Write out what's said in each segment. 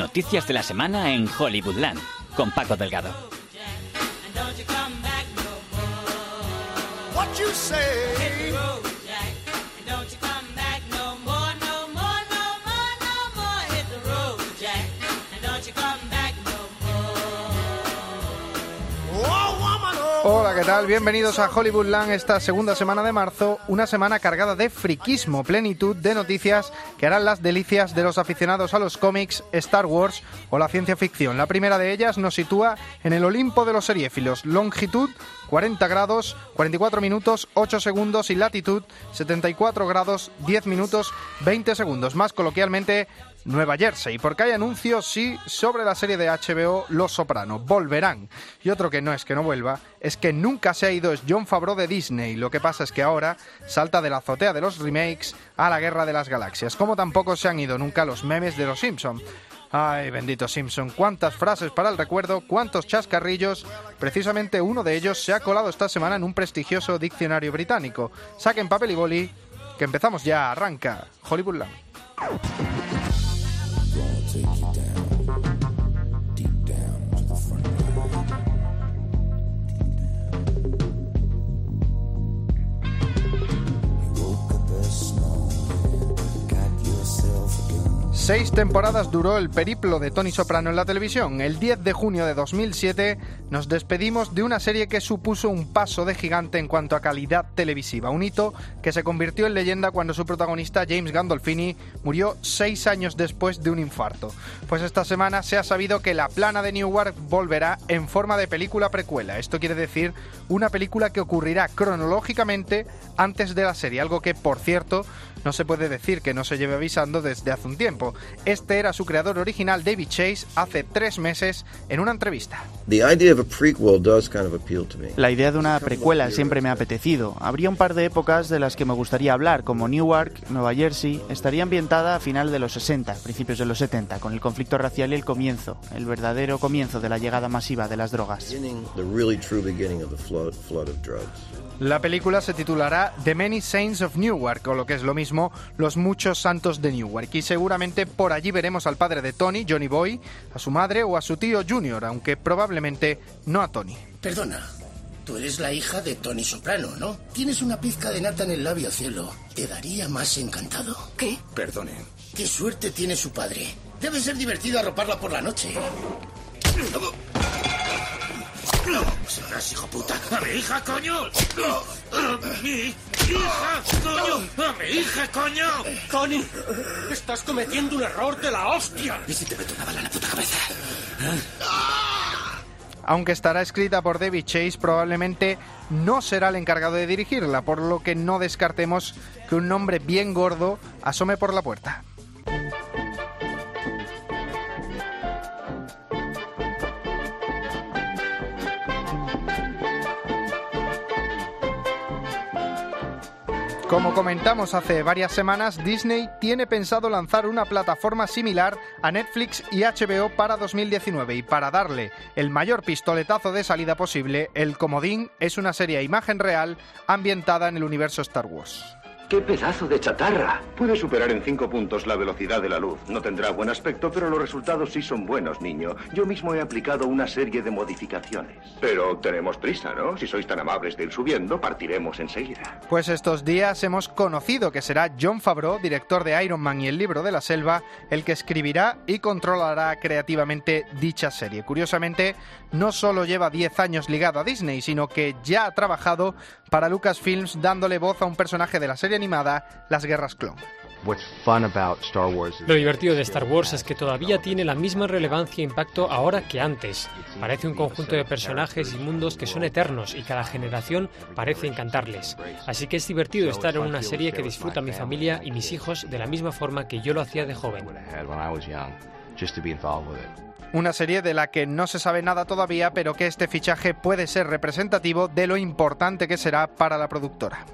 Noticias de la semana en Hollywoodland con Paco Delgado. Hola, ¿qué tal? Bienvenidos a Hollywoodland esta segunda semana de marzo, una semana cargada de friquismo, plenitud de noticias que harán las delicias de los aficionados a los cómics, Star Wars o la ciencia ficción. La primera de ellas nos sitúa en el Olimpo de los seriéfilos, longitud 40 grados, 44 minutos, 8 segundos y latitud 74 grados, 10 minutos, 20 segundos. Más coloquialmente, Nueva Jersey, porque hay anuncios, sí, sobre la serie de HBO Los Soprano. Volverán. Y otro que no es que no vuelva, es que nunca se ha ido es John Favreau de Disney. Lo que pasa es que ahora salta de la azotea de los remakes a la guerra de las galaxias, como tampoco se han ido nunca los memes de los Simpson. Ay, bendito Simpson, cuántas frases para el recuerdo, cuántos chascarrillos. Precisamente uno de ellos se ha colado esta semana en un prestigioso diccionario británico. Saquen papel y boli, que empezamos ya, arranca Hollywoodland. take you down. Seis temporadas duró el periplo de Tony Soprano en la televisión. El 10 de junio de 2007 nos despedimos de una serie que supuso un paso de gigante en cuanto a calidad televisiva, un hito que se convirtió en leyenda cuando su protagonista James Gandolfini murió seis años después de un infarto. Pues esta semana se ha sabido que la plana de Newark volverá en forma de película precuela. Esto quiere decir una película que ocurrirá cronológicamente antes de la serie, algo que, por cierto, no se puede decir que no se lleve avisando desde hace un tiempo. Este era su creador original, David Chase, hace tres meses en una entrevista. La idea de una precuela siempre me ha apetecido. Habría un par de épocas de las que me gustaría hablar, como Newark, Nueva Jersey. Estaría ambientada a final de los 60, principios de los 70, con el conflicto racial y el comienzo, el verdadero comienzo de la llegada masiva de las drogas. La película se titulará The Many Saints of Newark, o lo que es lo mismo, Los Muchos Santos de Newark, y seguramente por allí veremos al padre de Tony, Johnny Boy, a su madre o a su tío Junior, aunque probablemente no a Tony. Perdona, tú eres la hija de Tony Soprano, ¿no? Tienes una pizca de nata en el labio cielo. Te daría más encantado. ¿Qué? Perdone. ¿Qué suerte tiene su padre? Debe ser divertido arroparla por la noche. ¡Serás, hijo puta! ¡A mi hija, coño! ¡A mi hija, coño! ¡A mi hija, coño! Tony, estás cometiendo un error de la hostia. ¿Y si te meto una bala en la puta cabeza? Aunque estará escrita por David Chase, probablemente no será el encargado de dirigirla, por lo que no descartemos que un nombre bien gordo asome por la puerta. Como comentamos hace varias semanas, Disney tiene pensado lanzar una plataforma similar a Netflix y HBO para 2019 y para darle el mayor pistoletazo de salida posible, El Comodín es una serie a imagen real ambientada en el universo Star Wars. ¡Qué pedazo de chatarra! Puede superar en cinco puntos la velocidad de la luz. No tendrá buen aspecto, pero los resultados sí son buenos, niño. Yo mismo he aplicado una serie de modificaciones. Pero tenemos prisa, ¿no? Si sois tan amables de ir subiendo, partiremos enseguida. Pues estos días hemos conocido que será John Favreau, director de Iron Man y el libro de la selva, el que escribirá y controlará creativamente dicha serie. Curiosamente, no solo lleva 10 años ligado a Disney, sino que ya ha trabajado para Lucasfilms dándole voz a un personaje de la serie animada Las Guerras Clon. Lo divertido de Star Wars es que todavía tiene la misma relevancia e impacto ahora que antes. Parece un conjunto de personajes y mundos que son eternos y cada generación parece encantarles. Así que es divertido estar en una serie que disfruta mi familia y mis hijos de la misma forma que yo lo hacía de joven. Una serie de la que no se sabe nada todavía, pero que este fichaje puede ser representativo de lo importante que será para la productora.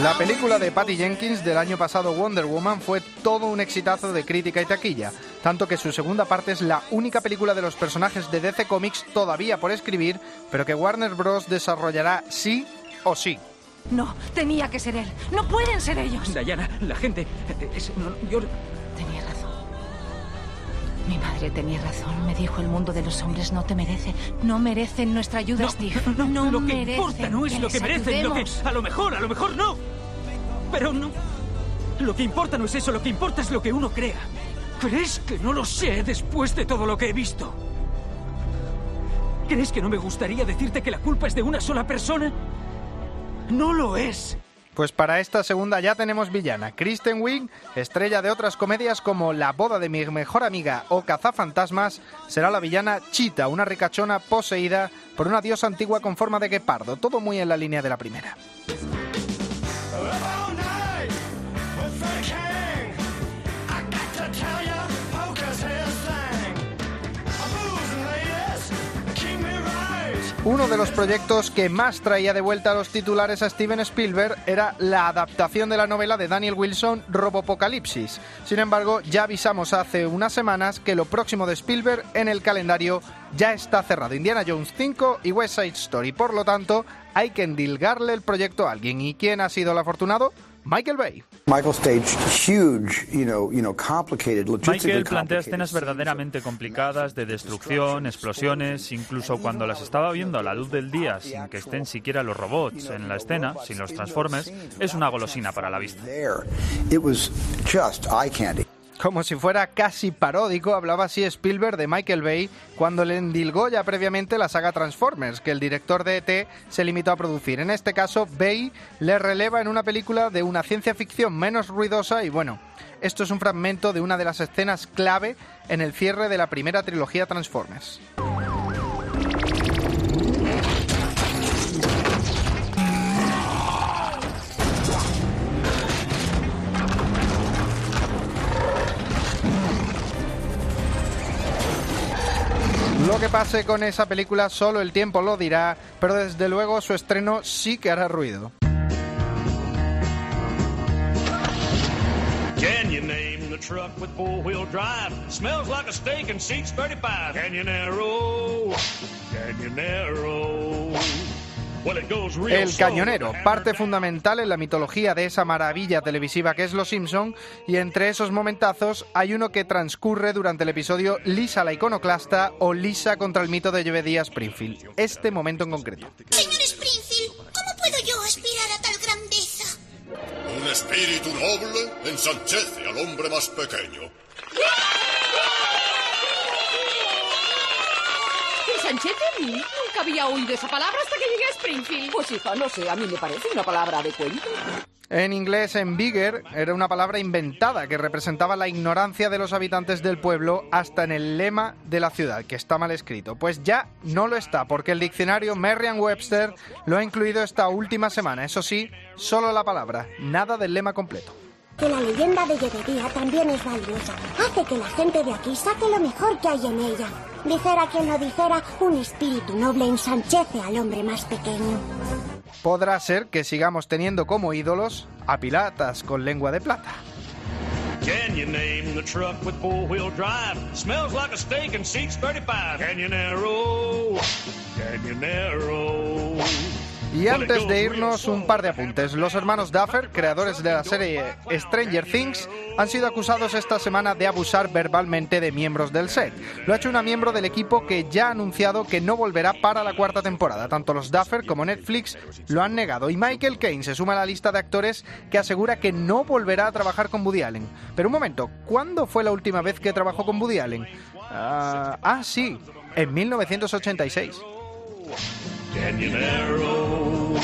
La película de Patty Jenkins del año pasado Wonder Woman fue todo un exitazo de crítica y taquilla, tanto que su segunda parte es la única película de los personajes de DC Comics todavía por escribir, pero que Warner Bros. desarrollará sí o sí. No, tenía que ser él. No pueden ser ellos. Diana, la gente... es- no, yo... Mi madre tenía razón. Me dijo el mundo de los hombres no te merece. No merecen nuestra ayuda, Steve. No, lo que merecen importa no es lo que merecen, lo que... ayudemos. A lo mejor, a lo mejor no. Pero no... Lo que importa no es eso, lo que importa es lo que uno crea. ¿Crees que no lo sé después de todo lo que he visto? ¿Crees que no me gustaría decirte que la culpa es de una sola persona? No lo es. Pues para esta segunda ya tenemos villana. Kristen Wiig, estrella de otras comedias como La boda de mi mejor amiga o Cazafantasmas, será la villana Chita, una ricachona poseída por una diosa antigua con forma de guepardo, todo muy en la línea de la primera. Uno de los proyectos que más traía de vuelta a los titulares a Steven Spielberg era la adaptación de la novela de Daniel Wilson, Robopocalipsis. Sin embargo, ya avisamos hace unas semanas que lo próximo de Spielberg en el calendario ya está cerrado. Indiana Jones 5 y West Side Story. Por lo tanto, hay que endilgarle el proyecto a alguien. ¿Y quién ha sido el afortunado? Michael Bay. Michael staged huge, you know, you know, complicated, logistically Michael plantea escenas verdaderamente complicadas de destrucción, explosiones, incluso cuando las estaba viendo a la luz del día sin que estén siquiera los robots en la escena, sin los Transformers, es una golosina para la vista. Como si fuera casi paródico, hablaba así Spielberg de Michael Bay cuando le endilgó ya previamente la saga Transformers, que el director de ET se limitó a producir. En este caso, Bay le releva en una película de una ciencia ficción menos ruidosa y bueno, esto es un fragmento de una de las escenas clave en el cierre de la primera trilogía Transformers. Lo que pase con esa película solo el tiempo lo dirá, pero desde luego su estreno sí que hará ruido. Can you name the truck with four-wheel drive? Smells like a steak and seats 35. Canyonero, Canyonero. Well, it goes real El cañonero, parte fundamental en la mitología de esa maravilla televisiva que es Los Simpson, y entre esos momentazos hay uno que transcurre durante el episodio Lisa la iconoclasta o Lisa contra el mito de Jebediah Springfield. Este momento en concreto. Señor Springfield, ¿cómo puedo yo aspirar a tal grandeza? Un espíritu noble ensanchece al hombre más pequeño. ¿Ensanchete a mí? Nunca había oído esa palabra hasta que llegué a Springfield. Pues hija, no sé, a mí me parece una palabra de cuento. En inglés, en bigger, era una palabra inventada que representaba la ignorancia de los habitantes del pueblo hasta en el lema de la ciudad, que está mal escrito. Pues ya no lo está, porque el diccionario Merriam-Webster lo ha incluido esta última semana. Eso sí, solo la palabra, nada del lema completo. Que la leyenda de Yerería también es valiosa. Hace que la gente de aquí saque lo mejor que hay en ella. Dijera quien lo dijera, un espíritu noble ensanchece al hombre más pequeño. Podrá ser que sigamos teniendo como ídolos a piratas con lengua de plata. Can you name the truck with four-wheel drive? Smells like a steak and seats 35. Canyonero, Canyonero. Y antes de irnos, un par de apuntes. Los hermanos Duffer, creadores de la serie Stranger Things, han sido acusados esta semana de abusar verbalmente de miembros del set. Lo ha hecho una miembro del equipo que ya ha anunciado que no volverá para la cuarta temporada. Tanto los Duffer como Netflix lo han negado. Y Michael Caine se suma a la lista de actores que asegura que no volverá a trabajar con Woody Allen. Pero un momento, ¿cuándo fue la última vez que trabajó con Woody Allen? Ah, ah, sí, en 1986. Canyonero.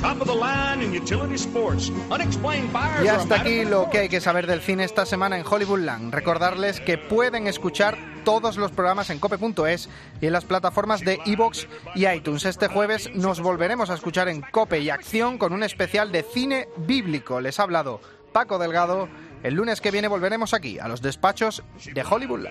Top of the line in utility sports. Unexplained fires Y hasta aquí lo que hay que saber del cine esta semana en Hollywoodland. Recordarles que pueden escuchar todos los programas en cope.es y en las plataformas de iVoox y iTunes. Este jueves nos volveremos a escuchar en Cope y Acción con un especial de cine bíblico. Les ha hablado Paco Delgado. El lunes que viene volveremos aquí, a los despachos de Hollywood.